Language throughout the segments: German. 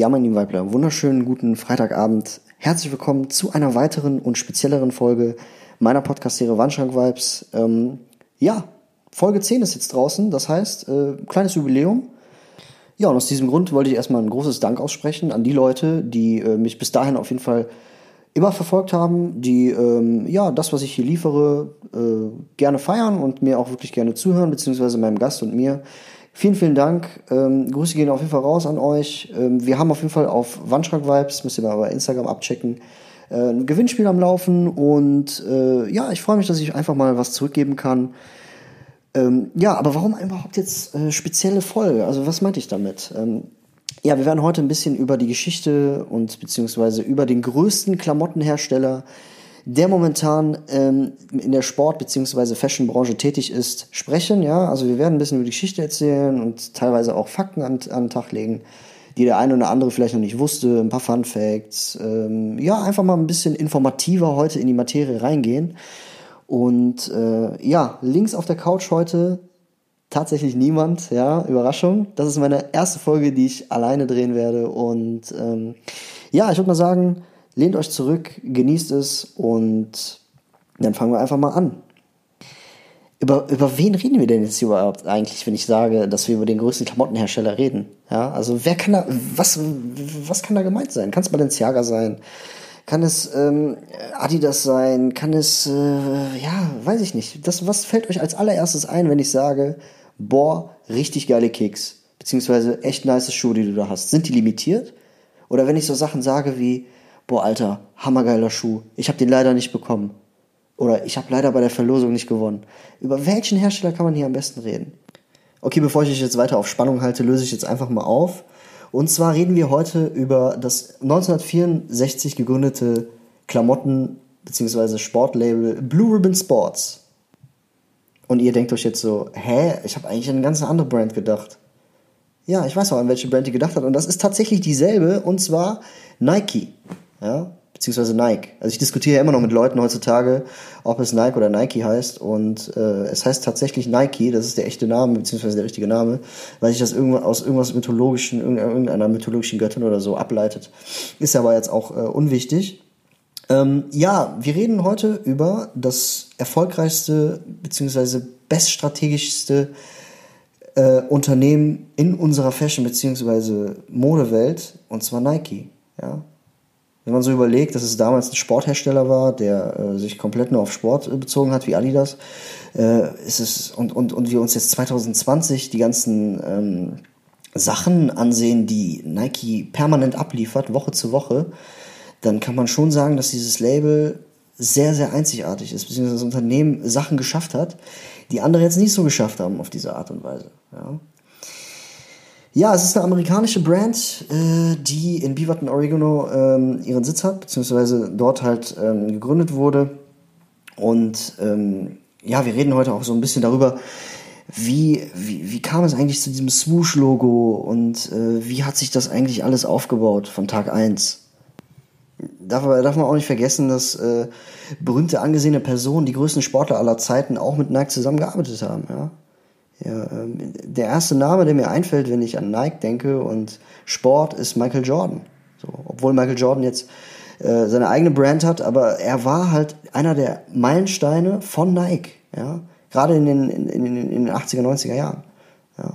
Ja, mein lieben Weibler, wunderschönen guten Freitagabend. Herzlich willkommen zu einer weiteren und spezielleren Folge meiner Podcast-Serie Wandschrank Vibes. Ähm, ja, Folge 10 ist jetzt draußen, das heißt, äh, kleines Jubiläum. Ja, und aus diesem Grund wollte ich erstmal ein großes Dank aussprechen an die Leute, die äh, mich bis dahin auf jeden Fall immer verfolgt haben, die ähm, ja das, was ich hier liefere, äh, gerne feiern und mir auch wirklich gerne zuhören, beziehungsweise meinem Gast und mir. Vielen, vielen Dank. Ähm, Grüße gehen auf jeden Fall raus an euch. Ähm, wir haben auf jeden Fall auf Wandschrank Vibes, müsst ihr mal bei Instagram abchecken, äh, ein Gewinnspiel am Laufen. Und äh, ja, ich freue mich, dass ich einfach mal was zurückgeben kann. Ähm, ja, aber warum überhaupt jetzt äh, spezielle Folge? Also was meinte ich damit? Ähm, ja, wir werden heute ein bisschen über die Geschichte und beziehungsweise über den größten Klamottenhersteller der momentan ähm, in der Sport- bzw. Fashionbranche tätig ist, sprechen. Ja, also wir werden ein bisschen über die Geschichte erzählen und teilweise auch Fakten an, an den Tag legen, die der eine oder andere vielleicht noch nicht wusste, ein paar Fun Facts. Ähm, ja, einfach mal ein bisschen informativer heute in die Materie reingehen. Und äh, ja, links auf der Couch heute tatsächlich niemand, ja, Überraschung. Das ist meine erste Folge, die ich alleine drehen werde. Und ähm, ja, ich würde mal sagen, Lehnt euch zurück, genießt es und dann fangen wir einfach mal an. Über, über wen reden wir denn jetzt überhaupt eigentlich, wenn ich sage, dass wir über den größten Klamottenhersteller reden? Ja, also wer kann da, was, was kann da gemeint sein? Kann es Balenciaga sein? Kann es ähm, Adidas sein? Kann es, äh, ja, weiß ich nicht. Das, was fällt euch als allererstes ein, wenn ich sage, boah, richtig geile Kicks, beziehungsweise echt nice Schuhe, die du da hast? Sind die limitiert? Oder wenn ich so Sachen sage wie, boah, Alter, hammergeiler Schuh. Ich habe den leider nicht bekommen. Oder ich habe leider bei der Verlosung nicht gewonnen. Über welchen Hersteller kann man hier am besten reden? Okay, bevor ich euch jetzt weiter auf Spannung halte, löse ich jetzt einfach mal auf. Und zwar reden wir heute über das 1964 gegründete Klamotten- bzw. Sportlabel Blue Ribbon Sports. Und ihr denkt euch jetzt so, hä, ich habe eigentlich an eine ganz andere Brand gedacht. Ja, ich weiß auch, an welche Brand ihr gedacht habt. Und das ist tatsächlich dieselbe, und zwar Nike ja, beziehungsweise Nike. Also ich diskutiere ja immer noch mit Leuten heutzutage, ob es Nike oder Nike heißt und äh, es heißt tatsächlich Nike, das ist der echte Name, beziehungsweise der richtige Name, weil sich das aus irgendwas mythologischen, irgendeiner mythologischen Göttin oder so ableitet. Ist aber jetzt auch äh, unwichtig. Ähm, ja, wir reden heute über das erfolgreichste beziehungsweise beststrategischste äh, Unternehmen in unserer Fashion- beziehungsweise Modewelt und zwar Nike. Ja, wenn man so überlegt, dass es damals ein Sporthersteller war, der äh, sich komplett nur auf Sport äh, bezogen hat, wie Adidas, äh, ist es und, und, und wir uns jetzt 2020 die ganzen ähm, Sachen ansehen, die Nike permanent abliefert, Woche zu Woche, dann kann man schon sagen, dass dieses Label sehr, sehr einzigartig ist, beziehungsweise das Unternehmen Sachen geschafft hat, die andere jetzt nicht so geschafft haben auf diese Art und Weise. Ja. Ja, es ist eine amerikanische Brand, äh, die in Beaverton, Oregon ähm, ihren Sitz hat, beziehungsweise dort halt ähm, gegründet wurde. Und ähm, ja, wir reden heute auch so ein bisschen darüber, wie, wie, wie kam es eigentlich zu diesem Swoosh-Logo und äh, wie hat sich das eigentlich alles aufgebaut von Tag 1? Darf, darf man auch nicht vergessen, dass äh, berühmte, angesehene Personen, die größten Sportler aller Zeiten, auch mit Nike zusammengearbeitet haben. Ja? Ja, ähm, der erste Name, der mir einfällt, wenn ich an Nike denke und Sport, ist Michael Jordan. So, obwohl Michael Jordan jetzt äh, seine eigene Brand hat, aber er war halt einer der Meilensteine von Nike. Ja, gerade in den, in, in, in den 80er, 90er Jahren. Ja.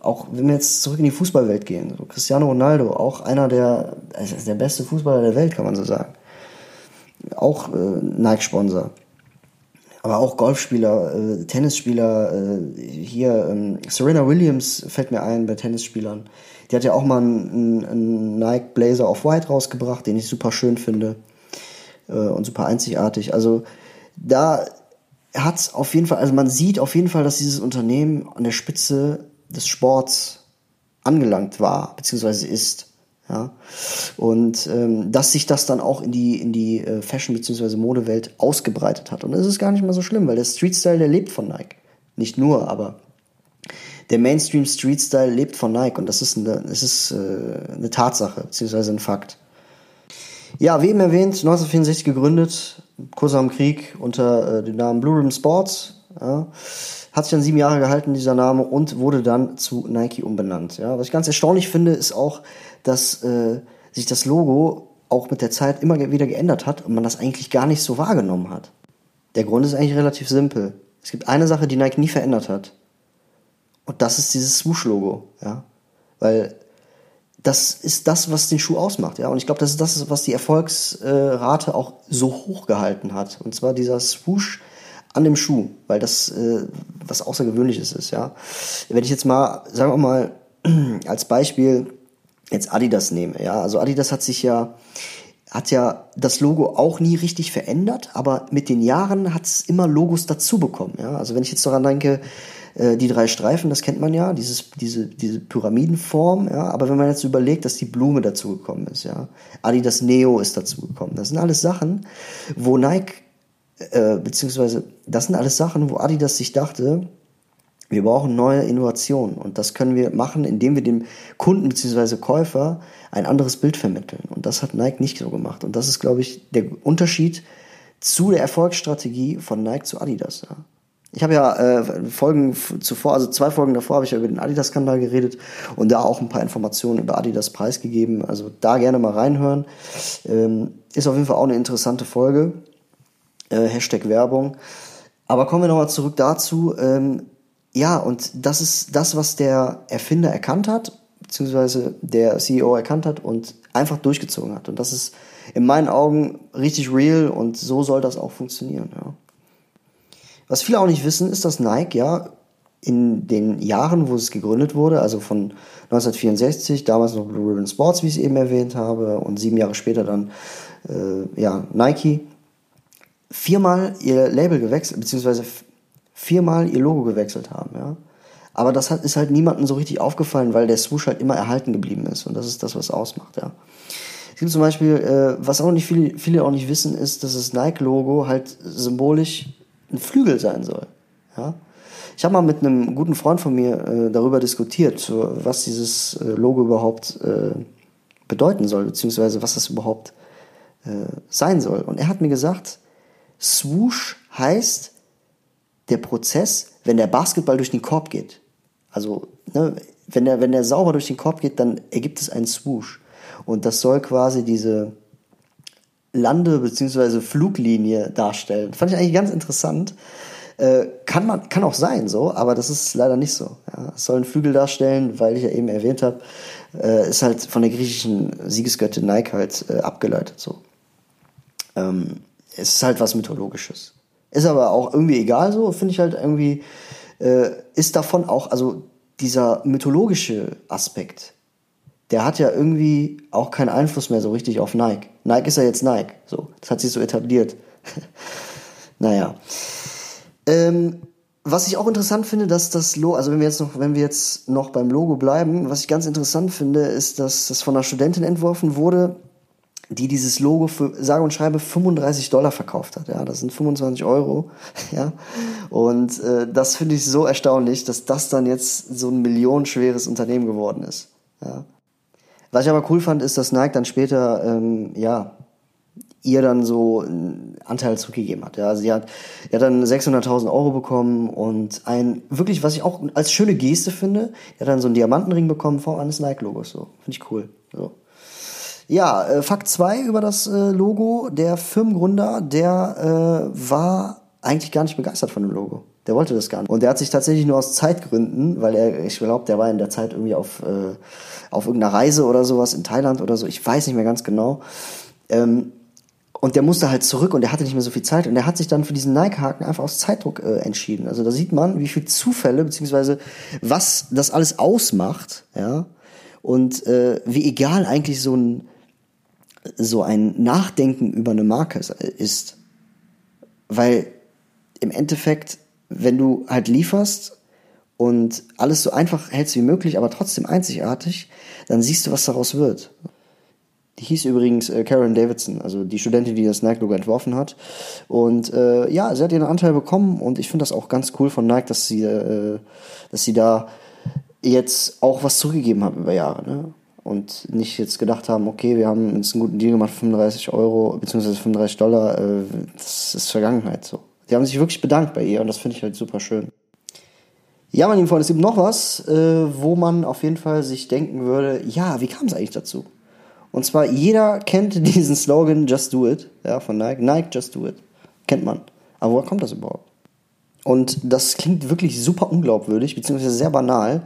Auch wenn wir jetzt zurück in die Fußballwelt gehen, so Cristiano Ronaldo, auch einer der, also der beste Fußballer der Welt, kann man so sagen. Auch äh, Nike-Sponsor aber auch Golfspieler, äh, Tennisspieler, äh, hier ähm, Serena Williams fällt mir ein bei Tennisspielern. Die hat ja auch mal einen, einen Nike Blazer of White rausgebracht, den ich super schön finde äh, und super einzigartig. Also da hat's auf jeden Fall, also man sieht auf jeden Fall, dass dieses Unternehmen an der Spitze des Sports angelangt war, beziehungsweise ist. Ja? Und ähm, dass sich das dann auch in die, in die äh, Fashion- bzw. Modewelt ausgebreitet hat. Und das ist gar nicht mal so schlimm, weil der Street-Style, der lebt von Nike. Nicht nur, aber der Mainstream Street-Style lebt von Nike und das ist eine, das ist, äh, eine Tatsache, beziehungsweise ein Fakt. Ja, wie eben erwähnt, 1964 gegründet, kurz am Krieg unter äh, dem Namen Blue Ribbon Sports. Ja. Hat sich dann sieben Jahre gehalten, dieser Name, und wurde dann zu Nike umbenannt. Ja. Was ich ganz erstaunlich finde, ist auch, dass äh, sich das Logo auch mit der Zeit immer wieder geändert hat und man das eigentlich gar nicht so wahrgenommen hat. Der Grund ist eigentlich relativ simpel. Es gibt eine Sache, die Nike nie verändert hat. Und das ist dieses Swoosh-Logo, ja. Weil das ist das, was den Schuh ausmacht, ja. Und ich glaube, das ist das, was die Erfolgsrate auch so hoch gehalten hat. Und zwar dieser Swoosh an dem Schuh, weil das äh, was Außergewöhnliches ist, ja. Wenn ich jetzt mal, sagen wir mal, als Beispiel jetzt Adidas nehme, ja. Also Adidas hat sich ja hat ja das Logo auch nie richtig verändert, aber mit den Jahren hat es immer Logos dazu bekommen. Ja? Also wenn ich jetzt daran denke, äh, die drei Streifen, das kennt man ja, dieses, diese, diese Pyramidenform, ja, aber wenn man jetzt überlegt, dass die Blume dazugekommen ist, ja, Adidas Neo ist dazugekommen, das sind alles Sachen, wo Nike, äh, beziehungsweise, das sind alles Sachen, wo Adidas sich dachte, wir brauchen neue Innovationen und das können wir machen, indem wir dem Kunden bzw. Käufer ein anderes Bild vermitteln. Und das hat Nike nicht so gemacht. Und das ist, glaube ich, der Unterschied zu der Erfolgsstrategie von Nike zu Adidas. Ja. Ich habe ja äh, Folgen zuvor, also zwei Folgen davor habe ich ja über den Adidas-Skandal geredet und da auch ein paar Informationen über Adidas preisgegeben. Also da gerne mal reinhören. Ähm, ist auf jeden Fall auch eine interessante Folge. Äh, Hashtag Werbung. Aber kommen wir nochmal zurück dazu. Ähm, ja, und das ist das, was der Erfinder erkannt hat, beziehungsweise der CEO erkannt hat und einfach durchgezogen hat. Und das ist in meinen Augen richtig real und so soll das auch funktionieren. Ja. Was viele auch nicht wissen, ist, dass Nike ja in den Jahren, wo es gegründet wurde, also von 1964, damals noch Blue Ribbon Sports, wie ich es eben erwähnt habe, und sieben Jahre später dann äh, ja, Nike, viermal ihr Label gewechselt, beziehungsweise viermal ihr Logo gewechselt haben. Ja. Aber das hat, ist halt niemandem so richtig aufgefallen, weil der Swoosh halt immer erhalten geblieben ist. Und das ist das, was ausmacht, ja. Es gibt zum Beispiel, äh, was auch nicht viele, viele auch nicht wissen, ist, dass das Nike-Logo halt symbolisch ein Flügel sein soll. Ja? Ich habe mal mit einem guten Freund von mir äh, darüber diskutiert, was dieses äh, Logo überhaupt äh, bedeuten soll, beziehungsweise was das überhaupt äh, sein soll. Und er hat mir gesagt, Swoosh heißt der Prozess, wenn der Basketball durch den Korb geht. Also, ne, wenn der, wenn der sauber durch den Korb geht, dann ergibt es einen Swoosh. Und das soll quasi diese, Lande- bzw. Fluglinie darstellen. Fand ich eigentlich ganz interessant. Äh, kann man, kann auch sein, so, aber das ist leider nicht so. Ja. Es soll einen Flügel darstellen, weil ich ja eben erwähnt habe, äh, ist halt von der griechischen Siegesgöttin Nike halt äh, abgeleitet, so. Ähm, es ist halt was Mythologisches. Ist aber auch irgendwie egal so, finde ich halt irgendwie, äh, ist davon auch, also dieser mythologische Aspekt, der hat ja irgendwie auch keinen Einfluss mehr so richtig auf Nike. Nike ist ja jetzt Nike. So, das hat sich so etabliert. naja. Ähm, was ich auch interessant finde, dass das Logo, also wenn wir jetzt noch, wenn wir jetzt noch beim Logo bleiben, was ich ganz interessant finde, ist, dass das von einer Studentin entworfen wurde, die dieses Logo für sage und schreibe 35 Dollar verkauft hat. Ja, das sind 25 Euro. Ja, und äh, das finde ich so erstaunlich, dass das dann jetzt so ein millionenschweres Unternehmen geworden ist. Ja, was ich aber cool fand, ist, dass Nike dann später, ähm, ja, ihr dann so einen Anteil zurückgegeben hat. Ja, also sie hat, er hat dann 600.000 Euro bekommen und ein, wirklich, was ich auch als schöne Geste finde, er hat dann so einen Diamantenring bekommen vor eines Nike-Logos, so. Finde ich cool, so. Ja, äh, Fakt 2 über das äh, Logo. Der Firmengründer, der äh, war eigentlich gar nicht begeistert von dem Logo. Der wollte das gar nicht. Und der hat sich tatsächlich nur aus Zeitgründen, weil er, ich glaube, der war in der Zeit irgendwie auf, äh, auf irgendeiner Reise oder sowas in Thailand oder so, ich weiß nicht mehr ganz genau. Ähm, und der musste halt zurück und er hatte nicht mehr so viel Zeit und er hat sich dann für diesen Nike-Haken einfach aus Zeitdruck äh, entschieden. Also da sieht man, wie viel Zufälle beziehungsweise was das alles ausmacht, ja, und äh, wie egal eigentlich so ein so ein Nachdenken über eine Marke ist, weil im Endeffekt wenn du halt lieferst und alles so einfach hältst wie möglich, aber trotzdem einzigartig, dann siehst du, was daraus wird. Die hieß übrigens äh, Karen Davidson, also die Studentin, die das Nike-Logo entworfen hat. Und äh, ja, sie hat ihren Anteil bekommen und ich finde das auch ganz cool von Nike, dass sie, äh, dass sie da jetzt auch was zurückgegeben haben über Jahre. Ne? Und nicht jetzt gedacht haben, okay, wir haben uns einen guten Deal gemacht, 35 Euro, beziehungsweise 35 Dollar, äh, das ist Vergangenheit so Die haben sich wirklich bedankt bei ihr und das finde ich halt super schön. Ja, meine lieben Freunde, es gibt noch was, äh, wo man auf jeden Fall sich denken würde, ja, wie kam es eigentlich dazu? Und zwar, jeder kennt diesen Slogan Just Do It, ja, von Nike. Nike, Just Do It. Kennt man. Aber woher kommt das überhaupt? Und das klingt wirklich super unglaubwürdig, beziehungsweise sehr banal,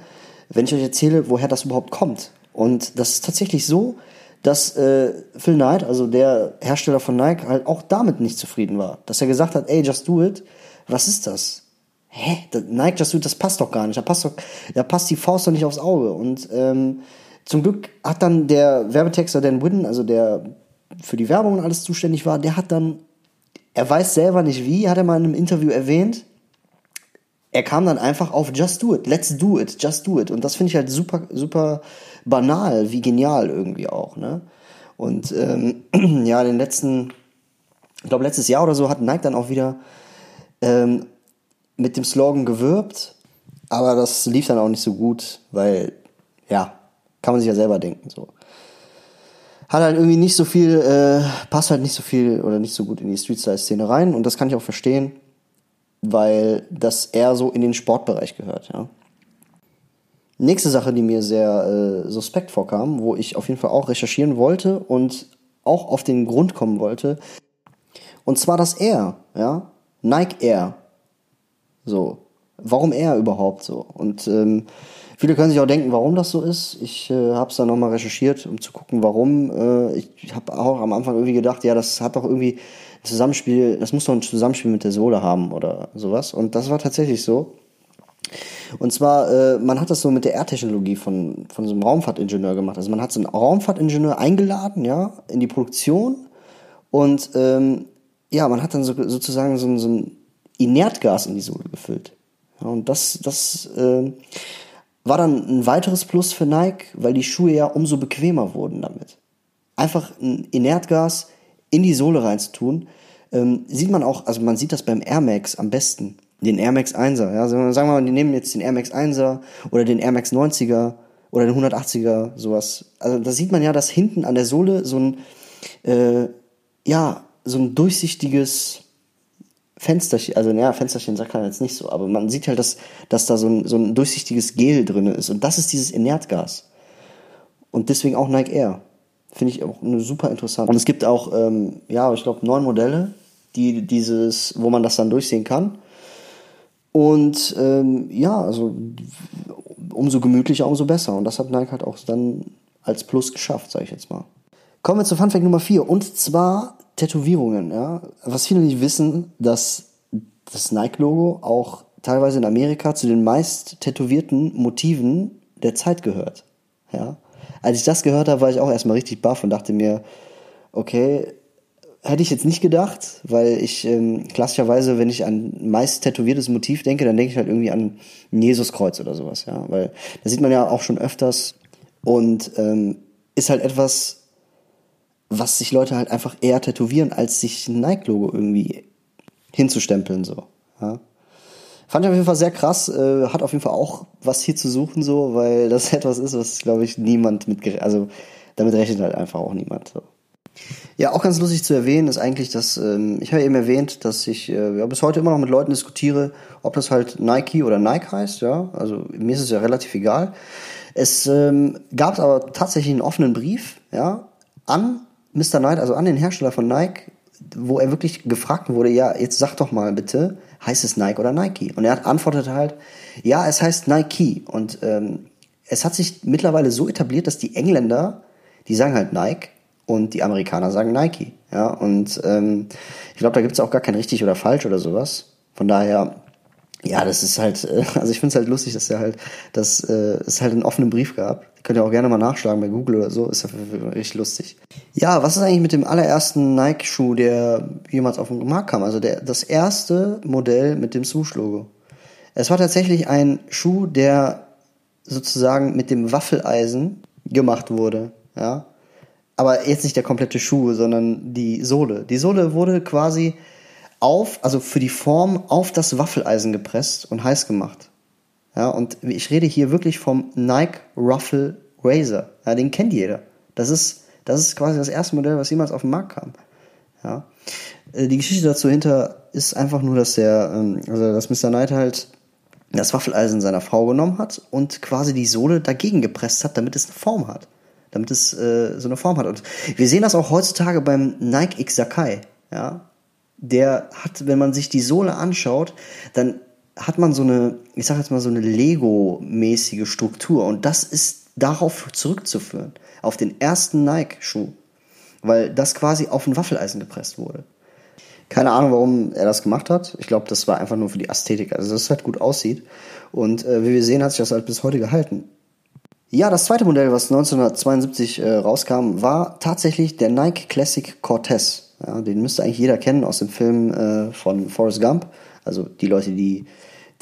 wenn ich euch erzähle, woher das überhaupt kommt. Und das ist tatsächlich so, dass äh, Phil Knight, also der Hersteller von Nike, halt auch damit nicht zufrieden war. Dass er gesagt hat, ey, just do it. Was ist das? Hä? Nike Just Do It, das passt doch gar nicht. Da passt doch, da passt die Faust doch nicht aufs Auge. Und ähm, zum Glück hat dann der Werbetexter Dan Whitten, also der für die Werbung und alles zuständig war, der hat dann, er weiß selber nicht wie, hat er mal in einem Interview erwähnt, er kam dann einfach auf Just Do It, Let's Do It, Just Do It. Und das finde ich halt super, super banal, wie genial irgendwie auch. Ne? Und ähm, ja, den letzten, ich glaube letztes Jahr oder so hat Nike dann auch wieder ähm, mit dem Slogan gewirbt, aber das lief dann auch nicht so gut, weil ja, kann man sich ja selber denken so. Hat halt irgendwie nicht so viel, äh, passt halt nicht so viel oder nicht so gut in die Street-Style-Szene rein und das kann ich auch verstehen weil das eher so in den Sportbereich gehört, ja. Nächste Sache, die mir sehr äh, suspekt vorkam, wo ich auf jeden Fall auch recherchieren wollte und auch auf den Grund kommen wollte, und zwar das Air, ja, Nike Air. So, warum Air überhaupt so? Und ähm, viele können sich auch denken, warum das so ist. Ich äh, habe es dann nochmal recherchiert, um zu gucken, warum. Äh, ich habe auch am Anfang irgendwie gedacht, ja, das hat doch irgendwie Zusammenspiel, das muss doch ein Zusammenspiel mit der Sohle haben oder sowas. Und das war tatsächlich so. Und zwar, äh, man hat das so mit der R-Technologie von, von so einem Raumfahrtingenieur gemacht. Also man hat so einen Raumfahrtingenieur eingeladen, ja, in die Produktion. Und ähm, ja, man hat dann so, sozusagen so, so ein Inertgas in die Sohle gefüllt. Ja, und das, das äh, war dann ein weiteres Plus für Nike, weil die Schuhe ja umso bequemer wurden damit. Einfach ein Inertgas in die Sohle reinzutun, ähm, sieht man auch, also man sieht das beim Air Max am besten. Den Air Max 1er, ja. Also sagen wir mal, die nehmen jetzt den Air Max 1er oder den Air Max 90er oder den 180er, sowas. Also da sieht man ja, dass hinten an der Sohle so ein, äh, ja, so ein durchsichtiges Fensterchen, also ja, Fensterchen sagt man jetzt nicht so, aber man sieht halt, dass, dass da so ein, so ein durchsichtiges Gel drin ist. Und das ist dieses Inertgas. Und deswegen auch Nike Air. Finde ich auch eine super interessant. Und es gibt auch, ähm, ja, ich glaube, neun Modelle, die dieses, wo man das dann durchsehen kann. Und ähm, ja, also umso gemütlicher, umso besser. Und das hat Nike halt auch dann als Plus geschafft, sage ich jetzt mal. Kommen wir zu Funfact Nummer 4 und zwar Tätowierungen. Ja? Was viele nicht wissen, dass das Nike-Logo auch teilweise in Amerika zu den meist tätowierten Motiven der Zeit gehört. Ja? als ich das gehört habe, war ich auch erstmal richtig baff und dachte mir, okay, hätte ich jetzt nicht gedacht, weil ich ähm, klassischerweise, wenn ich an meist tätowiertes Motiv denke, dann denke ich halt irgendwie an ein Jesuskreuz oder sowas, ja, weil das sieht man ja auch schon öfters und ähm, ist halt etwas, was sich Leute halt einfach eher tätowieren, als sich ein Nike-Logo irgendwie hinzustempeln, so, ja. Fand ich auf jeden Fall sehr krass, äh, hat auf jeden Fall auch was hier zu suchen, so, weil das etwas ist, was, glaube ich, niemand mit, also damit rechnet halt einfach auch niemand. So. Ja, auch ganz lustig zu erwähnen ist eigentlich, dass ähm, ich habe eben erwähnt, dass ich äh, ja, bis heute immer noch mit Leuten diskutiere, ob das halt Nike oder Nike heißt, ja. Also mir ist es ja relativ egal. Es ähm, gab aber tatsächlich einen offenen Brief, ja, an Mr. Knight, also an den Hersteller von Nike, wo er wirklich gefragt wurde, ja, jetzt sag doch mal bitte, heißt es Nike oder Nike? Und er antwortet halt, ja, es heißt Nike. Und ähm, es hat sich mittlerweile so etabliert, dass die Engländer, die sagen halt Nike und die Amerikaner sagen Nike. Ja, und ähm, ich glaube, da gibt es auch gar kein richtig oder falsch oder sowas. Von daher ja, das ist halt, äh, also ich finde es halt lustig, dass er halt, dass äh, es halt einen offenen Brief gab. Könnt ihr auch gerne mal nachschlagen bei Google oder so, ist ja richtig lustig. Ja, was ist eigentlich mit dem allerersten Nike-Schuh, der jemals auf den Markt kam? Also der, das erste Modell mit dem Swoosh-Logo. Es war tatsächlich ein Schuh, der sozusagen mit dem Waffeleisen gemacht wurde, ja. Aber jetzt nicht der komplette Schuh, sondern die Sohle. Die Sohle wurde quasi auf, also für die Form auf das Waffeleisen gepresst und heiß gemacht. Ja, und ich rede hier wirklich vom Nike Ruffle Razor. Ja, den kennt jeder. Das ist, das ist quasi das erste Modell, was jemals auf den Markt kam. Ja. Äh, die Geschichte dazu hinter ist einfach nur, dass der, ähm, also dass Mr. Knight halt das Waffeleisen seiner Frau genommen hat und quasi die Sohle dagegen gepresst hat, damit es eine Form hat. Damit es äh, so eine Form hat. Und wir sehen das auch heutzutage beim Nike X Sakai. Ja? Der hat, wenn man sich die Sohle anschaut, dann hat man so eine, ich sag jetzt mal so eine Lego-mäßige Struktur. Und das ist darauf zurückzuführen. Auf den ersten Nike-Schuh. Weil das quasi auf ein Waffeleisen gepresst wurde. Keine Ahnung, warum er das gemacht hat. Ich glaube, das war einfach nur für die Ästhetik, also dass es halt gut aussieht. Und äh, wie wir sehen, hat sich das halt bis heute gehalten. Ja, das zweite Modell, was 1972 äh, rauskam, war tatsächlich der Nike Classic Cortez. Ja, den müsste eigentlich jeder kennen aus dem Film äh, von Forrest Gump. Also die Leute, die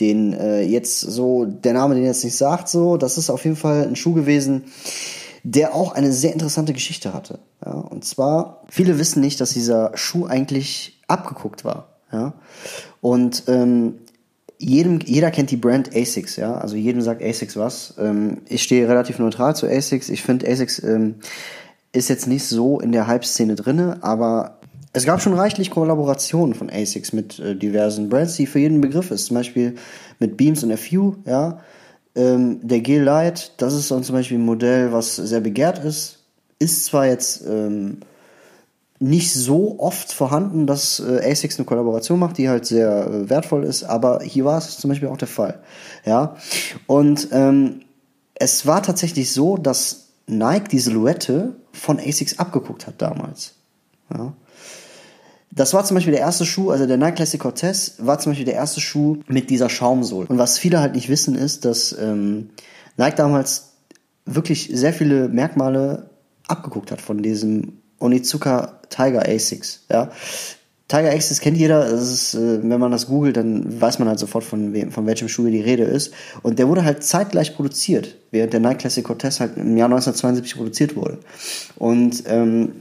den äh, jetzt so, der Name den jetzt nicht sagt, so, das ist auf jeden Fall ein Schuh gewesen, der auch eine sehr interessante Geschichte hatte. Ja, und zwar, viele wissen nicht, dass dieser Schuh eigentlich abgeguckt war. Ja? Und ähm, jedem, jeder kennt die Brand ASICS, ja. Also jedem sagt ASICS was. Ähm, ich stehe relativ neutral zu ASICS. Ich finde ASICS ähm, ist jetzt nicht so in der Hype-Szene drinne, aber es gab schon reichlich Kollaborationen von ASICS mit äh, diversen Brands, die für jeden Begriff ist. Zum Beispiel mit Beams und FU, ja. Ähm, der Light, das ist dann zum Beispiel ein Modell, was sehr begehrt ist. Ist zwar jetzt ähm, nicht so oft vorhanden, dass äh, ASICS eine Kollaboration macht, die halt sehr äh, wertvoll ist, aber hier war es zum Beispiel auch der Fall. Ja, und ähm, es war tatsächlich so, dass Nike die Silhouette von ASICS abgeguckt hat damals. Ja. Das war zum Beispiel der erste Schuh, also der Nike Classic Cortez war zum Beispiel der erste Schuh mit dieser Schaumsohle. Und was viele halt nicht wissen, ist, dass ähm, Nike damals wirklich sehr viele Merkmale abgeguckt hat von diesem Onizuka Tiger A6, ja. Tiger A6 kennt jeder, ist, äh, wenn man das googelt, dann weiß man halt sofort, von, wem, von welchem Schuh die Rede ist. Und der wurde halt zeitgleich produziert, während der Nike Classic Cortez halt im Jahr 1972 produziert wurde. Und ähm,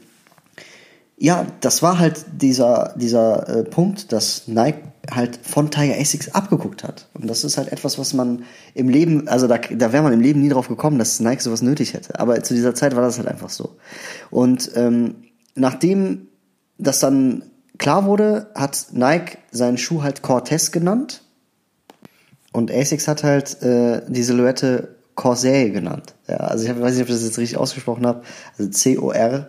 ja, das war halt dieser, dieser äh, Punkt, dass Nike halt von Tiger A6 abgeguckt hat. Und das ist halt etwas, was man im Leben, also da, da wäre man im Leben nie drauf gekommen, dass Nike sowas nötig hätte. Aber zu dieser Zeit war das halt einfach so. Und ähm, nachdem das dann klar wurde, hat Nike seinen Schuh halt Cortez genannt. Und ASICS hat halt äh, die Silhouette Corsair genannt. Ja, also ich weiß nicht, ob ich das jetzt richtig ausgesprochen habe. Also C-O-R-S-A-I-R.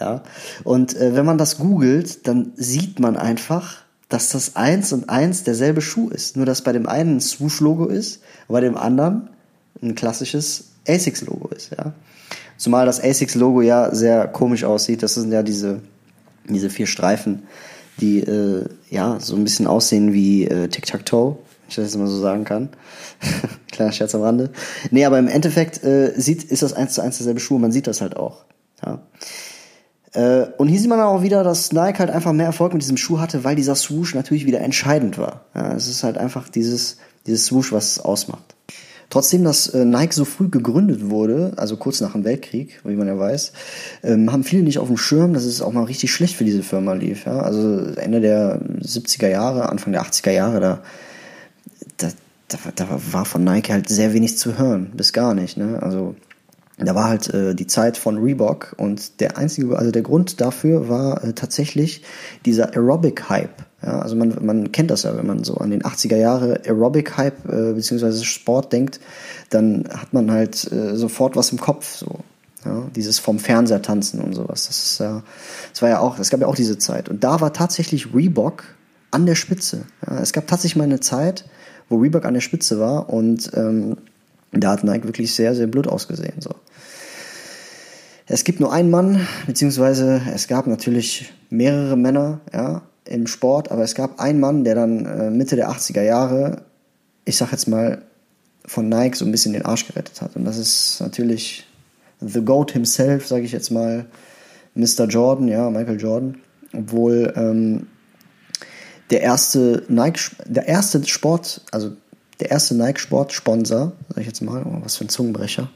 Ja. Und äh, wenn man das googelt, dann sieht man einfach, dass das eins und eins derselbe Schuh ist. Nur dass bei dem einen ein Swoosh-Logo ist, bei dem anderen ein klassisches ASICS-Logo ist. Ja. Zumal das ASICS-Logo ja sehr komisch aussieht. Das sind ja diese, diese vier Streifen, die äh, ja so ein bisschen aussehen wie äh, Tic-Tac-Toe, wenn ich das jetzt mal so sagen kann. Kleiner Scherz am Rande. Nee, aber im Endeffekt äh, sieht, ist das eins zu eins derselbe Schuh. Man sieht das halt auch. Ja. Äh, und hier sieht man auch wieder, dass Nike halt einfach mehr Erfolg mit diesem Schuh hatte, weil dieser Swoosh natürlich wieder entscheidend war. Ja, es ist halt einfach dieses, dieses Swoosh, was es ausmacht. Trotzdem, dass äh, Nike so früh gegründet wurde, also kurz nach dem Weltkrieg, wie man ja weiß, ähm, haben viele nicht auf dem Schirm, dass es auch mal richtig schlecht für diese Firma lief. Also Ende der 70er Jahre, Anfang der 80er Jahre, da, da, da, da war von Nike halt sehr wenig zu hören, bis gar nicht. Ne? Also da war halt äh, die Zeit von Reebok und der einzige, also der Grund dafür war äh, tatsächlich dieser Aerobic-Hype. Ja, also man, man kennt das ja, wenn man so an den 80er Jahre Aerobic-Hype äh, beziehungsweise Sport denkt, dann hat man halt äh, sofort was im Kopf. So. Ja, dieses vom Fernseher tanzen und sowas. Das ist ja, das war ja auch, es gab ja auch diese Zeit. Und da war tatsächlich Reebok an der Spitze. Ja, es gab tatsächlich mal eine Zeit, wo Reebok an der Spitze war und ähm, da hat Nike wirklich sehr, sehr blöd ausgesehen. So. Es gibt nur einen Mann, beziehungsweise es gab natürlich mehrere Männer, ja, im Sport, aber es gab einen Mann, der dann äh, Mitte der 80er Jahre, ich sag jetzt mal, von Nike so ein bisschen den Arsch gerettet hat. Und das ist natürlich The Goat himself, sage ich jetzt mal, Mr. Jordan, ja, Michael Jordan. Obwohl ähm, der erste Nike, der erste Sport, also der erste Nike Sport Sponsor, sag ich jetzt mal, oh, was für ein Zungenbrecher.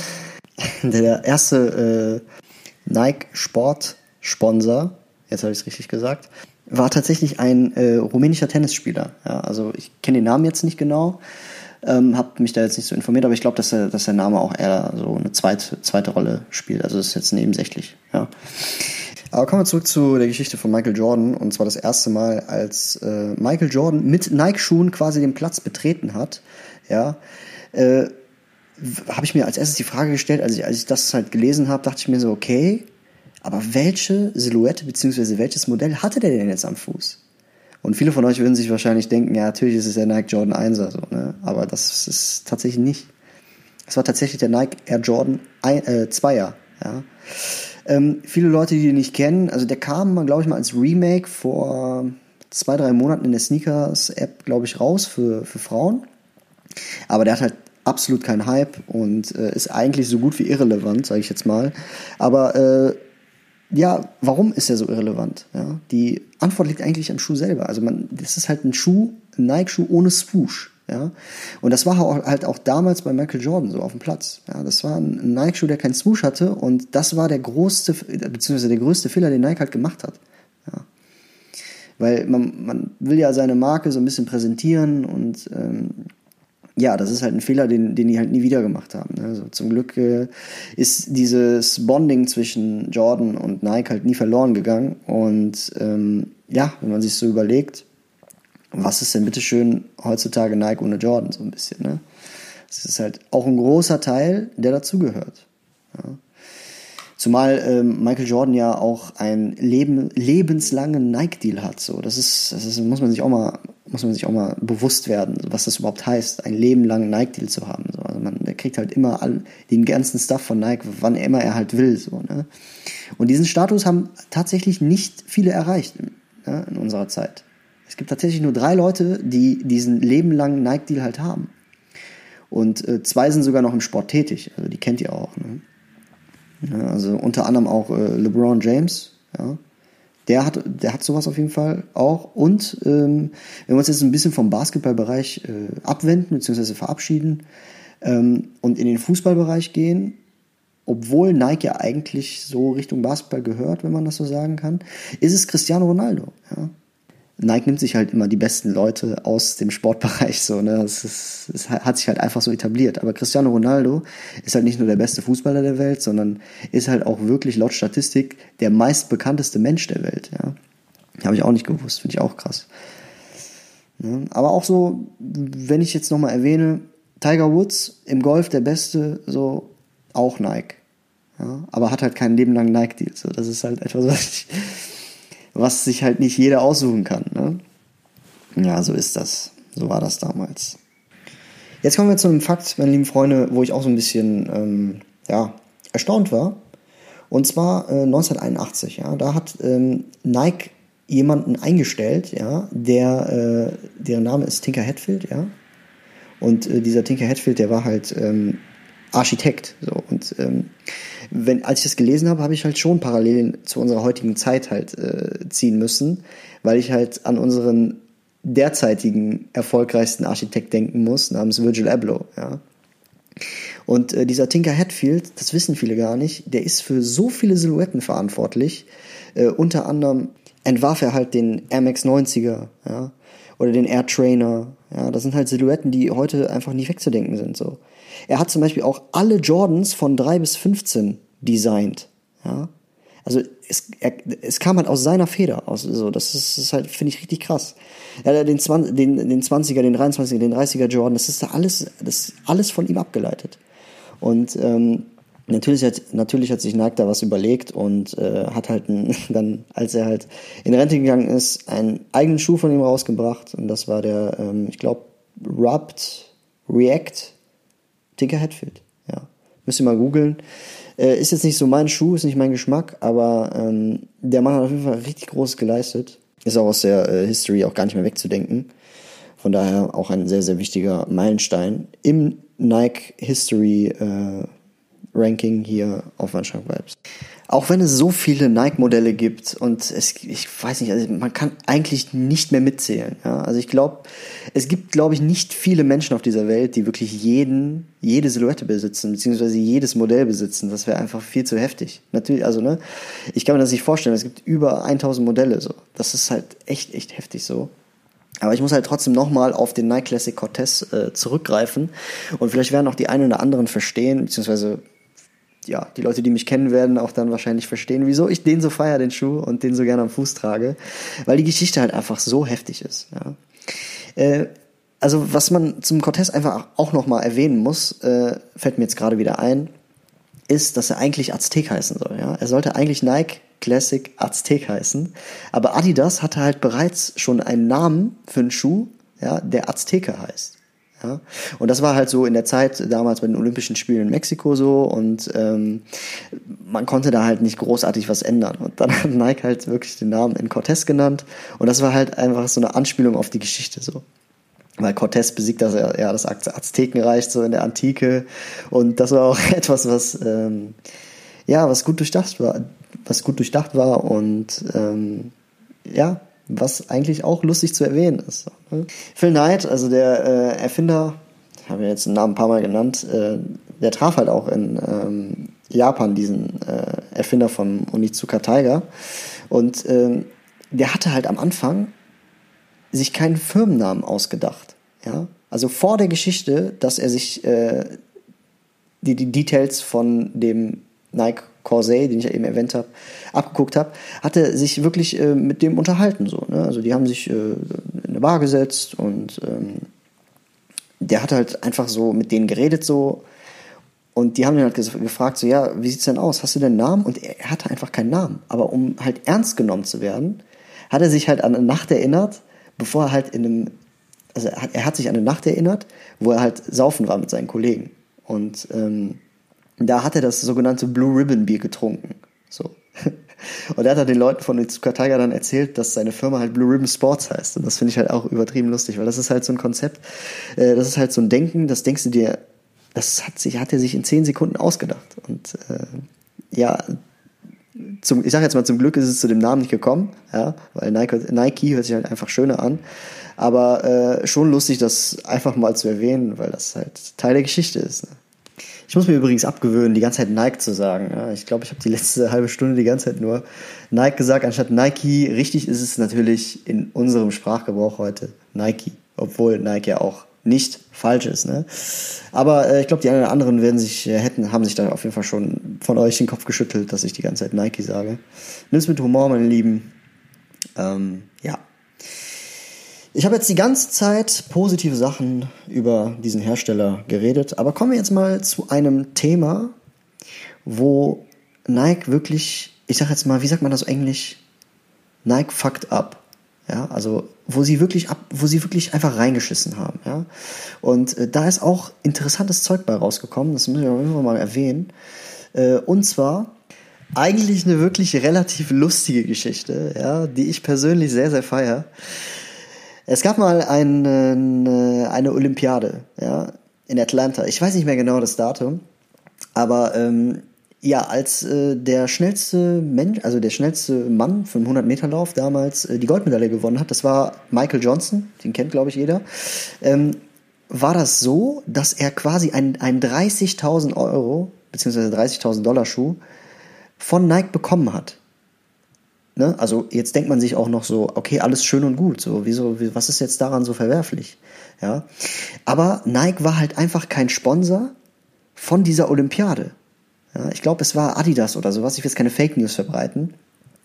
der erste äh, Nike Sport Sponsor jetzt habe ich es richtig gesagt, war tatsächlich ein äh, rumänischer Tennisspieler. Ja, also ich kenne den Namen jetzt nicht genau, ähm, habe mich da jetzt nicht so informiert, aber ich glaube, dass, dass der Name auch eher so eine zweite, zweite Rolle spielt. Also das ist jetzt nebensächlich. Ja. Aber kommen wir zurück zu der Geschichte von Michael Jordan. Und zwar das erste Mal, als äh, Michael Jordan mit Nike-Schuhen quasi den Platz betreten hat. Ja, äh, habe ich mir als erstes die Frage gestellt, als ich, als ich das halt gelesen habe, dachte ich mir so, okay, aber welche Silhouette bzw. welches Modell hatte der denn jetzt am Fuß? Und viele von euch würden sich wahrscheinlich denken, ja, natürlich ist es der Nike Jordan 1er, so, ne? aber das ist tatsächlich nicht. Es war tatsächlich der Nike Air Jordan 2er. Ja? Ähm, viele Leute, die ihn nicht kennen, also der kam, glaube ich, mal als Remake vor zwei, drei Monaten in der Sneakers-App, glaube ich, raus für, für Frauen. Aber der hat halt absolut keinen Hype und äh, ist eigentlich so gut wie irrelevant, sage ich jetzt mal. Aber äh, ja, warum ist er so irrelevant? Ja, die Antwort liegt eigentlich am Schuh selber. Also man, das ist halt ein Schuh, ein Nike-Schuh ohne Swoosh. Ja, und das war halt auch damals bei Michael Jordan so auf dem Platz. Ja, das war ein Nike-Schuh, der keinen Swoosh hatte und das war der größte, beziehungsweise der größte Fehler, den Nike halt gemacht hat. Ja. Weil man, man will ja seine Marke so ein bisschen präsentieren und ähm, ja, das ist halt ein Fehler, den, den die halt nie wieder gemacht haben. Ne? Also zum Glück äh, ist dieses Bonding zwischen Jordan und Nike halt nie verloren gegangen. Und ähm, ja, wenn man sich so überlegt, was ist denn bitteschön heutzutage Nike ohne Jordan so ein bisschen, ne? Das ist halt auch ein großer Teil, der dazugehört. Ja. Zumal ähm, Michael Jordan ja auch einen Leben, lebenslangen Nike-Deal hat. So, das ist, das ist, muss man sich auch mal muss man sich auch mal bewusst werden, was das überhaupt heißt, ein Leben lang Nike-Deal zu haben. So. Also man, der kriegt halt immer all, den ganzen Stuff von Nike, wann immer er halt will. So, ne? Und diesen Status haben tatsächlich nicht viele erreicht ne, in unserer Zeit. Es gibt tatsächlich nur drei Leute, die diesen lebenlangen Nike-Deal halt haben. Und äh, zwei sind sogar noch im Sport tätig, also die kennt ihr auch. Ne? Ja, also unter anderem auch äh, LeBron James, ja, der hat, der hat sowas auf jeden Fall auch. Und ähm, wenn wir uns jetzt ein bisschen vom Basketballbereich äh, abwenden bzw. verabschieden ähm, und in den Fußballbereich gehen, obwohl Nike ja eigentlich so Richtung Basketball gehört, wenn man das so sagen kann, ist es Cristiano Ronaldo. Ja? Nike nimmt sich halt immer die besten Leute aus dem Sportbereich so, ne? Es, ist, es hat sich halt einfach so etabliert. Aber Cristiano Ronaldo ist halt nicht nur der beste Fußballer der Welt, sondern ist halt auch wirklich laut Statistik der meistbekannteste Mensch der Welt, ja. Habe ich auch nicht gewusst, finde ich auch krass. Ne? Aber auch so, wenn ich jetzt nochmal erwähne, Tiger Woods im Golf der Beste, so auch Nike. Ja? Aber hat halt kein Leben lang Nike-Deal. So, das ist halt etwas, was ich was sich halt nicht jeder aussuchen kann. Ne? Ja, so ist das. So war das damals. Jetzt kommen wir zu einem Fakt, meine lieben Freunde, wo ich auch so ein bisschen ähm, ja, erstaunt war. Und zwar äh, 1981, ja, da hat ähm, Nike jemanden eingestellt, ja, der, äh, deren Name ist Tinker Hatfield, ja. Und äh, dieser Tinker Hatfield, der war halt ähm, Architekt. So. Und ähm, wenn, als ich das gelesen habe, habe ich halt schon Parallelen zu unserer heutigen Zeit halt äh, ziehen müssen, weil ich halt an unseren derzeitigen erfolgreichsten Architekt denken muss, namens Virgil Abloh. Ja. Und äh, dieser Tinker Hatfield, das wissen viele gar nicht, der ist für so viele Silhouetten verantwortlich. Äh, unter anderem entwarf er halt den Max 90er, ja, oder den Air Trainer. Ja, das sind halt Silhouetten, die heute einfach nicht wegzudenken sind. So. Er hat zum Beispiel auch alle Jordans von 3 bis 15 designt. Ja? Also es, er, es kam halt aus seiner Feder. Aus, so, das ist, ist halt, finde ich, richtig krass. Hat den, 20, den, den 20er, den 23er, den 30er Jordan, das ist da alles, das ist alles von ihm abgeleitet. Und ähm, natürlich, hat, natürlich hat sich Nike da was überlegt und äh, hat halt ein, dann, als er halt in Rente gegangen ist, einen eigenen Schuh von ihm rausgebracht. Und das war der, ähm, ich glaube, Rubbed React Tinker Hatfield. Ja. Müsst ihr mal googeln. Äh, ist jetzt nicht so mein Schuh, ist nicht mein Geschmack, aber ähm, der Mann hat auf jeden Fall richtig Großes geleistet. Ist auch aus der äh, History auch gar nicht mehr wegzudenken. Von daher auch ein sehr, sehr wichtiger Meilenstein im Nike History äh, Ranking hier auf Wandschrank Vibes. Auch wenn es so viele Nike-Modelle gibt und es, ich weiß nicht, also man kann eigentlich nicht mehr mitzählen. Ja? Also ich glaube, es gibt, glaube ich, nicht viele Menschen auf dieser Welt, die wirklich jeden, jede Silhouette besitzen, beziehungsweise jedes Modell besitzen. Das wäre einfach viel zu heftig. Natürlich, also ne, ich kann mir das nicht vorstellen. Es gibt über 1000 Modelle so. Das ist halt echt, echt heftig so. Aber ich muss halt trotzdem nochmal auf den Nike Classic Cortez äh, zurückgreifen. Und vielleicht werden auch die einen oder anderen verstehen, beziehungsweise ja, die Leute, die mich kennen, werden auch dann wahrscheinlich verstehen, wieso ich den so feier, den Schuh, und den so gerne am Fuß trage. Weil die Geschichte halt einfach so heftig ist. Ja. Äh, also was man zum Cortez einfach auch nochmal erwähnen muss, äh, fällt mir jetzt gerade wieder ein, ist, dass er eigentlich Aztek heißen soll. Ja? Er sollte eigentlich Nike Classic Aztek heißen. Aber Adidas hatte halt bereits schon einen Namen für einen Schuh, ja, der Azteker heißt. Ja? Und das war halt so in der Zeit damals bei den Olympischen Spielen in Mexiko so und ähm, man konnte da halt nicht großartig was ändern. Und dann hat Nike halt wirklich den Namen in Cortez genannt und das war halt einfach so eine Anspielung auf die Geschichte so. Weil Cortez besiegt das ja das Aztekenreich so in der Antike und das war auch etwas, was ähm, ja was gut durchdacht war, was gut durchdacht war und ähm, ja was eigentlich auch lustig zu erwähnen ist. Ne? Phil Knight, also der äh, Erfinder, habe ja jetzt den Namen ein paar Mal genannt, äh, der traf halt auch in ähm, Japan diesen äh, Erfinder von Onizuka Tiger und ähm, der hatte halt am Anfang sich keinen Firmennamen ausgedacht. Ja? Also vor der Geschichte, dass er sich äh, die, die Details von dem Nike Corsair, den ich eben erwähnt habe, abgeguckt habe, hatte sich wirklich äh, mit dem unterhalten. So, ne? Also die haben sich äh, in eine Bar gesetzt und ähm, der hat halt einfach so mit denen geredet so und die haben ihn halt gefragt so, ja, wie sieht's denn aus? Hast du denn Namen? Und er hatte einfach keinen Namen. Aber um halt ernst genommen zu werden, hat er sich halt an eine Nacht erinnert, bevor er halt in einem, also er hat, er hat sich an eine Nacht erinnert, wo er halt saufen war mit seinen Kollegen. Und ähm, da hat er das sogenannte Blue Ribbon Bier getrunken. So. Und er hat den Leuten von Itsuka Tiger dann erzählt, dass seine Firma halt Blue Ribbon Sports heißt. Und das finde ich halt auch übertrieben lustig, weil das ist halt so ein Konzept, äh, das ist halt so ein Denken, das denkst du dir, das hat sich, hat er sich in zehn Sekunden ausgedacht. Und äh, ja, zum, ich sage jetzt mal, zum Glück ist es zu dem Namen nicht gekommen, ja, weil Nike, Nike hört sich halt einfach schöner an. Aber äh, schon lustig, das einfach mal zu erwähnen, weil das halt Teil der Geschichte ist. Ne? Ich muss mir übrigens abgewöhnen, die ganze Zeit Nike zu sagen. Ich glaube, ich habe die letzte halbe Stunde die ganze Zeit nur Nike gesagt, anstatt Nike. Richtig ist es natürlich in unserem Sprachgebrauch heute Nike, obwohl Nike ja auch nicht falsch ist. Ne? Aber äh, ich glaube, die einen oder anderen werden sich, äh, hätten, haben sich da auf jeden Fall schon von euch den Kopf geschüttelt, dass ich die ganze Zeit Nike sage. Nimm's mit Humor, meine Lieben. Ähm, ja. Ich habe jetzt die ganze Zeit positive Sachen über diesen Hersteller geredet, aber kommen wir jetzt mal zu einem Thema, wo Nike wirklich, ich sag jetzt mal, wie sagt man das auf Englisch? Nike fucked up. Ja, also wo sie wirklich ab, wo sie wirklich einfach reingeschissen haben. Ja, und äh, da ist auch interessantes Zeug bei rausgekommen. Das müssen wir auf mal erwähnen. Äh, und zwar eigentlich eine wirklich relativ lustige Geschichte, ja, die ich persönlich sehr sehr feier. Es gab mal eine, eine Olympiade, ja, in Atlanta. Ich weiß nicht mehr genau das Datum, aber ähm, ja, als äh, der schnellste Mensch, also der schnellste Mann für einen 100 Meter Lauf damals äh, die Goldmedaille gewonnen hat, das war Michael Johnson, den kennt glaube ich jeder. Ähm, war das so, dass er quasi einen, einen 30.000 Euro beziehungsweise 30.000 Dollar Schuh von Nike bekommen hat. Ne? Also jetzt denkt man sich auch noch so, okay, alles schön und gut, so wieso, was ist jetzt daran so verwerflich? Ja, aber Nike war halt einfach kein Sponsor von dieser Olympiade. Ja, ich glaube, es war Adidas oder sowas. Ich will jetzt keine Fake News verbreiten.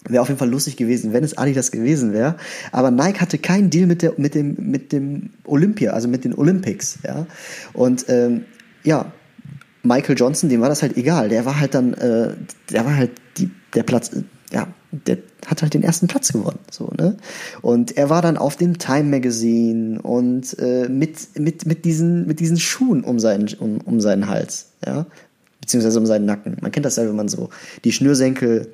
Wäre auf jeden Fall lustig gewesen, wenn es Adidas gewesen wäre. Aber Nike hatte keinen Deal mit, der, mit, dem, mit dem Olympia, also mit den Olympics. Ja? Und ähm, ja, Michael Johnson, dem war das halt egal. Der war halt dann, äh, der war halt die, der Platz, ja, der hat halt den ersten Platz gewonnen, so ne. Und er war dann auf dem Time Magazine und äh, mit mit mit diesen mit diesen Schuhen um seinen um, um seinen Hals, ja, beziehungsweise um seinen Nacken. Man kennt das ja, wenn man so die Schnürsenkel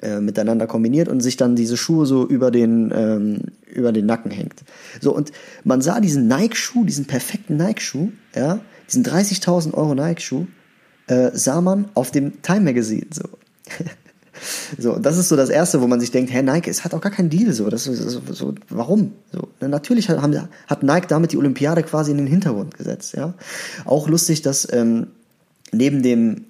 äh, miteinander kombiniert und sich dann diese Schuhe so über den ähm, über den Nacken hängt. So und man sah diesen Nike-Schuh, diesen perfekten Nike-Schuh, ja, diesen 30.000 Euro Nike-Schuh, äh, sah man auf dem Time Magazine so. So, das ist so das Erste, wo man sich denkt, hä, Nike, es hat auch gar keinen Deal, so, das ist so, so warum? So, natürlich hat, haben, hat Nike damit die Olympiade quasi in den Hintergrund gesetzt, ja. Auch lustig, dass ähm, neben dem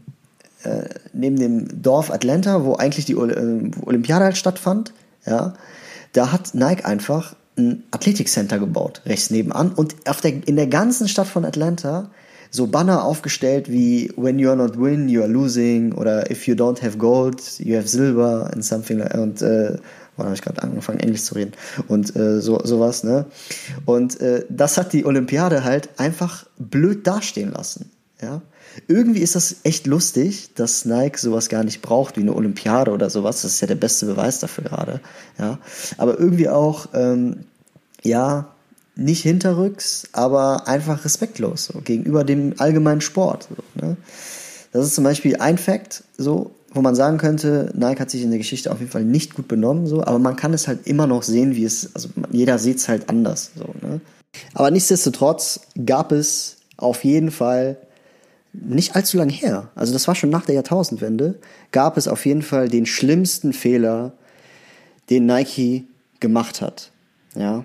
äh, neben dem Dorf Atlanta, wo eigentlich die äh, Olympiade halt stattfand, ja, da hat Nike einfach ein Athletikcenter gebaut, rechts nebenan und auf der, in der ganzen Stadt von Atlanta so Banner aufgestellt wie When you are not win, you are losing oder If you don't have gold, you have silver and something like und äh, Boah, habe ich gerade angefangen, Englisch zu reden. Und äh, so sowas, ne? Und äh, das hat die Olympiade halt einfach blöd dastehen lassen. Ja. Irgendwie ist das echt lustig, dass Nike sowas gar nicht braucht wie eine Olympiade oder sowas. Das ist ja der beste Beweis dafür gerade. Ja. Aber irgendwie auch, ähm, ja, nicht hinterrücks, aber einfach respektlos so, gegenüber dem allgemeinen Sport. So, ne? Das ist zum Beispiel ein Fakt, so, wo man sagen könnte, Nike hat sich in der Geschichte auf jeden Fall nicht gut benommen, so, aber man kann es halt immer noch sehen, wie es, also jeder sieht es halt anders, so, ne? Aber nichtsdestotrotz gab es auf jeden Fall nicht allzu lang her, also das war schon nach der Jahrtausendwende, gab es auf jeden Fall den schlimmsten Fehler, den Nike gemacht hat, ja.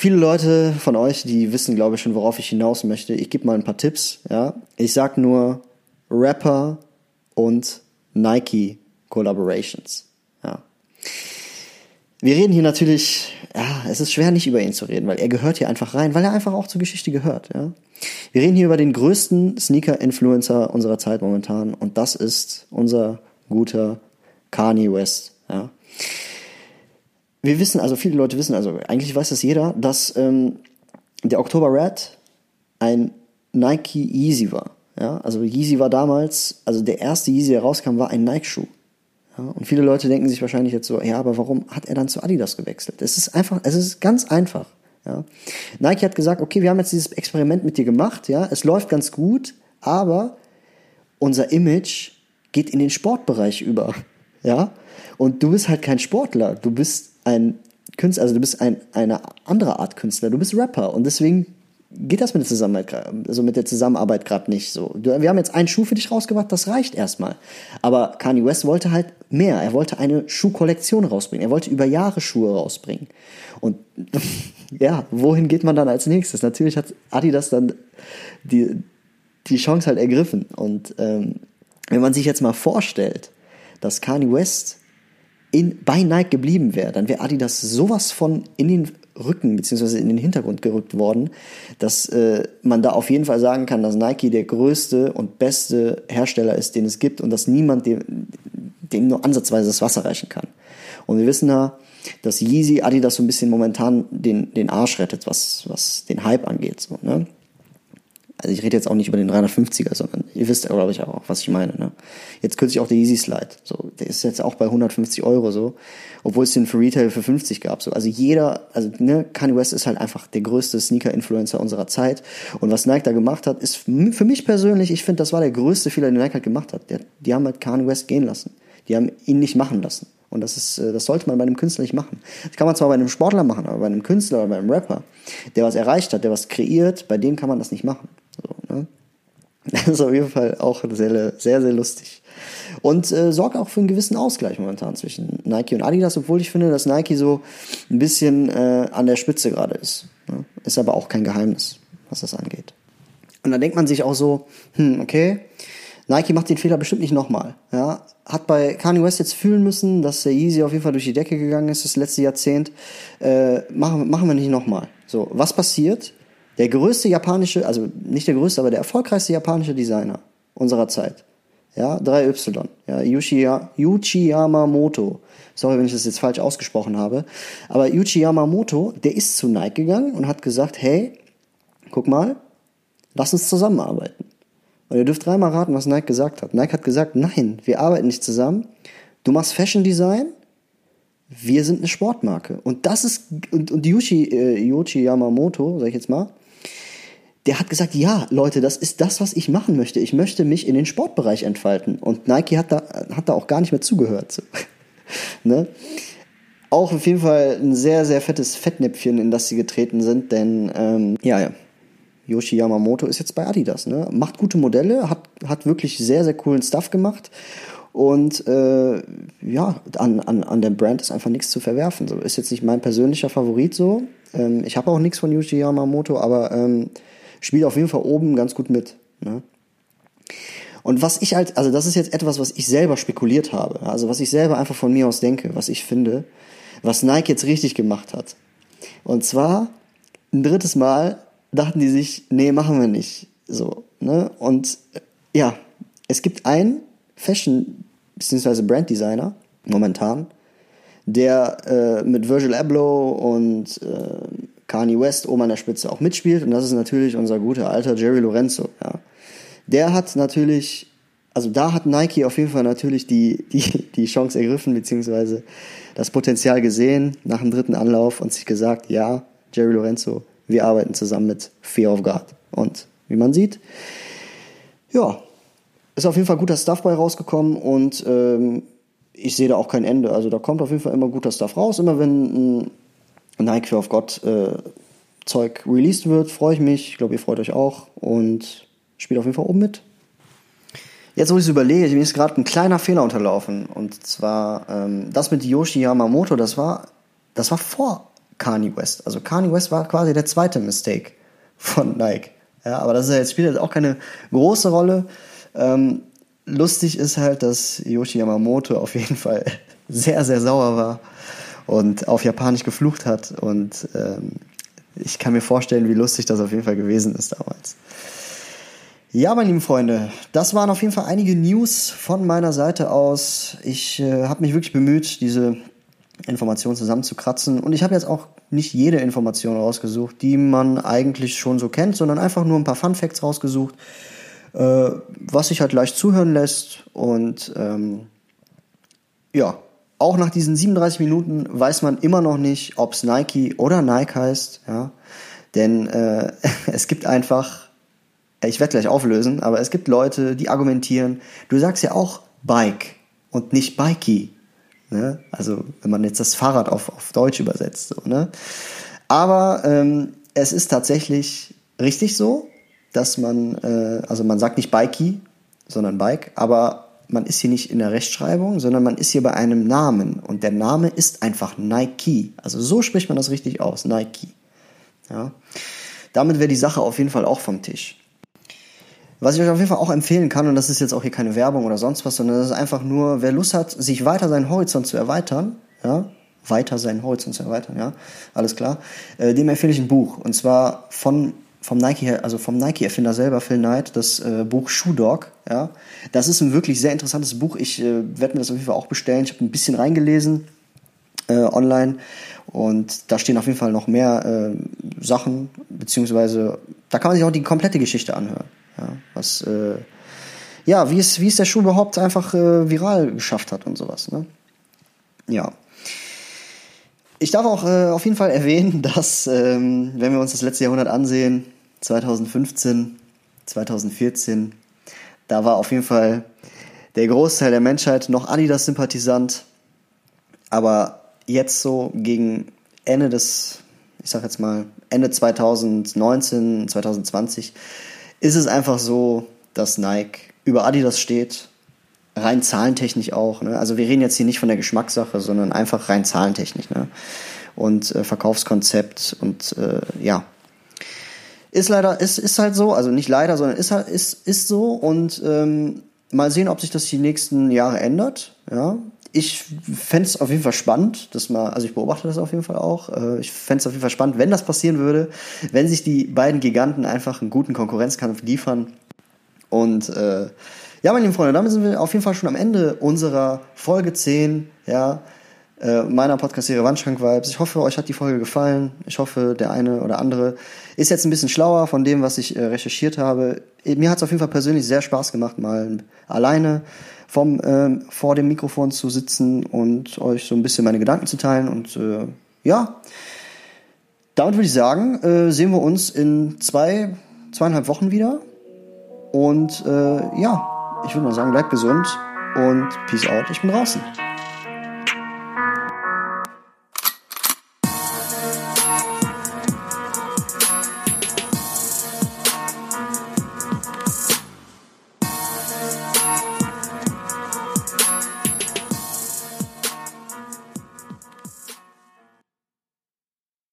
Viele Leute von euch, die wissen, glaube ich, schon, worauf ich hinaus möchte. Ich gebe mal ein paar Tipps, ja. Ich sag nur Rapper, und Nike Collaborations. Ja. Wir reden hier natürlich, ja, es ist schwer nicht über ihn zu reden, weil er gehört hier einfach rein, weil er einfach auch zur Geschichte gehört, ja. Wir reden hier über den größten Sneaker-Influencer unserer Zeit momentan und das ist unser guter Kanye West, ja. Wir wissen, also viele Leute wissen, also eigentlich weiß das jeder, dass ähm, der Oktober Red ein Nike Easy war. Ja, also Yeezy war damals, also der erste Yeezy, der rauskam, war ein Nike-Schuh. Ja, und viele Leute denken sich wahrscheinlich jetzt so, ja, aber warum hat er dann zu Adidas gewechselt? Es ist einfach, es ist ganz einfach. Ja. Nike hat gesagt, okay, wir haben jetzt dieses Experiment mit dir gemacht, ja, es läuft ganz gut, aber unser Image geht in den Sportbereich über, ja. Und du bist halt kein Sportler, du bist ein Künstler, also du bist ein, eine andere Art Künstler, du bist Rapper und deswegen geht das mit der Zusammenarbeit, also mit der Zusammenarbeit gerade nicht so. Wir haben jetzt einen Schuh für dich rausgebracht, das reicht erstmal. Aber Kanye West wollte halt mehr. Er wollte eine Schuhkollektion rausbringen. Er wollte über Jahre Schuhe rausbringen. Und ja, wohin geht man dann als nächstes? Natürlich hat Adidas dann die, die Chance halt ergriffen. Und ähm, wenn man sich jetzt mal vorstellt, dass Kanye West in, bei Nike geblieben wäre, dann wäre Adidas sowas von in den Rücken beziehungsweise in den Hintergrund gerückt worden, dass äh, man da auf jeden Fall sagen kann, dass Nike der größte und beste Hersteller ist, den es gibt und dass niemand dem, dem nur ansatzweise das Wasser reichen kann. Und wir wissen ja, dass Yeezy Adidas so ein bisschen momentan den, den Arsch rettet, was, was den Hype angeht. So, ne? Also ich rede jetzt auch nicht über den 350er, sondern ihr wisst glaube ich, auch, was ich meine. Ne? Jetzt kürzlich auch der Easy Slide. So, der ist jetzt auch bei 150 Euro so, obwohl es den für Retail für 50 gab. So, also jeder, also ne, Kanye West ist halt einfach der größte Sneaker-Influencer unserer Zeit. Und was Nike da gemacht hat, ist für mich persönlich, ich finde, das war der größte Fehler, den Nike halt gemacht hat. Der, die haben halt Kanye West gehen lassen. Die haben ihn nicht machen lassen. Und das ist, äh, das sollte man bei einem Künstler nicht machen. Das kann man zwar bei einem Sportler machen, aber bei einem Künstler oder bei einem Rapper, der was erreicht hat, der was kreiert, bei dem kann man das nicht machen. So, ne? Das ist auf jeden Fall auch sehr, sehr, sehr lustig. Und äh, sorgt auch für einen gewissen Ausgleich momentan zwischen Nike und Adidas, obwohl ich finde, dass Nike so ein bisschen äh, an der Spitze gerade ist. Ne? Ist aber auch kein Geheimnis, was das angeht. Und dann denkt man sich auch so, hm, okay, Nike macht den Fehler bestimmt nicht nochmal. Ja? Hat bei Kanye West jetzt fühlen müssen, dass der Yeezy auf jeden Fall durch die Decke gegangen ist das letzte Jahrzehnt. Äh, machen, machen wir nicht nochmal. So, was passiert? Der größte japanische, also nicht der größte, aber der erfolgreichste japanische Designer unserer Zeit. Ja, 3Y. Ja, Yuchi, Yamamoto. Sorry, wenn ich das jetzt falsch ausgesprochen habe. Aber Yuchi Yamamoto, der ist zu Nike gegangen und hat gesagt, hey, guck mal, lass uns zusammenarbeiten. Und ihr dürft dreimal raten, was Nike gesagt hat. Nike hat gesagt, nein, wir arbeiten nicht zusammen. Du machst Fashion Design, wir sind eine Sportmarke. Und das ist, und, und Yuchi, äh, Yuchi Yamamoto, sag ich jetzt mal, der hat gesagt, ja, Leute, das ist das, was ich machen möchte. Ich möchte mich in den Sportbereich entfalten. Und Nike hat da, hat da auch gar nicht mehr zugehört. So. ne? Auch auf jeden Fall ein sehr, sehr fettes Fettnäpfchen, in das sie getreten sind, denn ähm, ja, ja. Yoshi Yamamoto ist jetzt bei Adidas, ne? Macht gute Modelle, hat, hat wirklich sehr, sehr coolen Stuff gemacht. Und äh, ja, an, an, an der Brand ist einfach nichts zu verwerfen. So ist jetzt nicht mein persönlicher Favorit so. Ähm, ich habe auch nichts von Yoshi Yamamoto, aber ähm, spielt auf jeden Fall oben ganz gut mit. Ne? Und was ich halt, also das ist jetzt etwas, was ich selber spekuliert habe, also was ich selber einfach von mir aus denke, was ich finde, was Nike jetzt richtig gemacht hat. Und zwar ein drittes Mal dachten die sich, nee, machen wir nicht. So, ne? Und äh, ja, es gibt einen Fashion- bzw. Brand-Designer momentan, der äh, mit Virgil Abloh und äh, Kanye West oben an der Spitze auch mitspielt. Und das ist natürlich unser guter alter Jerry Lorenzo. Ja. Der hat natürlich, also da hat Nike auf jeden Fall natürlich die, die, die Chance ergriffen, beziehungsweise das Potenzial gesehen nach dem dritten Anlauf und sich gesagt, ja, Jerry Lorenzo, wir arbeiten zusammen mit Fear of God. Und wie man sieht, ja, ist auf jeden Fall guter Stuff bei rausgekommen und ähm, ich sehe da auch kein Ende. Also da kommt auf jeden Fall immer guter Stuff raus. Immer wenn ein Nike Fear of God äh, Zeug released wird, freue ich mich. Ich glaube, ihr freut euch auch und spielt auf jeden Fall oben mit. Jetzt, wo ich es überlege, mir ist gerade ein kleiner Fehler unterlaufen. Und zwar ähm, das mit Yoshi Yamamoto, das war, das war vor Kanye West. Also Kanye West war quasi der zweite Mistake von Nike. Ja, aber das ist ja jetzt, spielt jetzt auch keine große Rolle. Ähm, lustig ist halt, dass Yoshi Yamamoto auf jeden Fall sehr, sehr sauer war und auf Japanisch geflucht hat. Und ähm, ich kann mir vorstellen, wie lustig das auf jeden Fall gewesen ist damals. Ja, meine lieben Freunde, das waren auf jeden Fall einige News von meiner Seite aus. Ich äh, habe mich wirklich bemüht, diese Informationen zusammenzukratzen. Und ich habe jetzt auch nicht jede Information rausgesucht, die man eigentlich schon so kennt, sondern einfach nur ein paar Fun Facts rausgesucht, äh, was sich halt leicht zuhören lässt. Und ähm, ja, auch nach diesen 37 Minuten weiß man immer noch nicht, ob es Nike oder Nike heißt. Ja? Denn äh, es gibt einfach, ich werde gleich auflösen, aber es gibt Leute, die argumentieren, du sagst ja auch Bike und nicht Bikey. Ne? Also wenn man jetzt das Fahrrad auf, auf Deutsch übersetzt. So, ne? Aber ähm, es ist tatsächlich richtig so, dass man, äh, also man sagt nicht Bikey, sondern Bike, aber man ist hier nicht in der Rechtschreibung, sondern man ist hier bei einem Namen und der Name ist einfach Nike. Also so spricht man das richtig aus, Nike. Ja. Damit wäre die Sache auf jeden Fall auch vom Tisch. Was ich euch auf jeden Fall auch empfehlen kann, und das ist jetzt auch hier keine Werbung oder sonst was, sondern das ist einfach nur, wer Lust hat, sich weiter seinen Horizont zu erweitern, ja, weiter seinen Horizont zu erweitern, ja, alles klar, äh, dem empfehle ich ein Buch. Und zwar von vom Nike, also vom Nike-Erfinder selber, Phil Knight, das äh, Buch Shoe Dog. Ja, das ist ein wirklich sehr interessantes Buch. Ich äh, werde mir das auf jeden Fall auch bestellen. Ich habe ein bisschen reingelesen äh, online und da stehen auf jeden Fall noch mehr äh, Sachen, beziehungsweise da kann man sich auch die komplette Geschichte anhören. Ja, was, äh, ja, wie es, wie es der Schuh überhaupt einfach äh, viral geschafft hat und sowas. Ne? Ja. Ich darf auch äh, auf jeden Fall erwähnen, dass, ähm, wenn wir uns das letzte Jahrhundert ansehen, 2015, 2014, da war auf jeden Fall der Großteil der Menschheit noch Adidas-Sympathisant. Aber jetzt so gegen Ende des, ich sag jetzt mal, Ende 2019, 2020, ist es einfach so, dass Nike über Adidas steht rein zahlentechnisch auch. Ne? Also wir reden jetzt hier nicht von der Geschmackssache, sondern einfach rein zahlentechnisch. Ne? Und äh, Verkaufskonzept und äh, ja. Ist leider, ist, ist halt so, also nicht leider, sondern ist halt, ist, ist so und ähm, mal sehen, ob sich das die nächsten Jahre ändert. Ja. Ich fände es auf jeden Fall spannend, dass mal, also ich beobachte das auf jeden Fall auch. Äh, ich fände es auf jeden Fall spannend, wenn das passieren würde, wenn sich die beiden Giganten einfach einen guten Konkurrenzkampf liefern. Und äh, ja, meine lieben Freunde, damit sind wir auf jeden Fall schon am Ende unserer Folge 10, ja, äh, meiner Podcast-Serie Wandschrank-Vibes. Ich hoffe, euch hat die Folge gefallen. Ich hoffe, der eine oder andere ist jetzt ein bisschen schlauer von dem, was ich äh, recherchiert habe. Mir hat es auf jeden Fall persönlich sehr Spaß gemacht, mal alleine vom, äh, vor dem Mikrofon zu sitzen und euch so ein bisschen meine Gedanken zu teilen. Und äh, ja, damit würde ich sagen, äh, sehen wir uns in zwei, zweieinhalb Wochen wieder. Und äh, ja, ich würde mal sagen, bleibt gesund und Peace out. Ich bin draußen.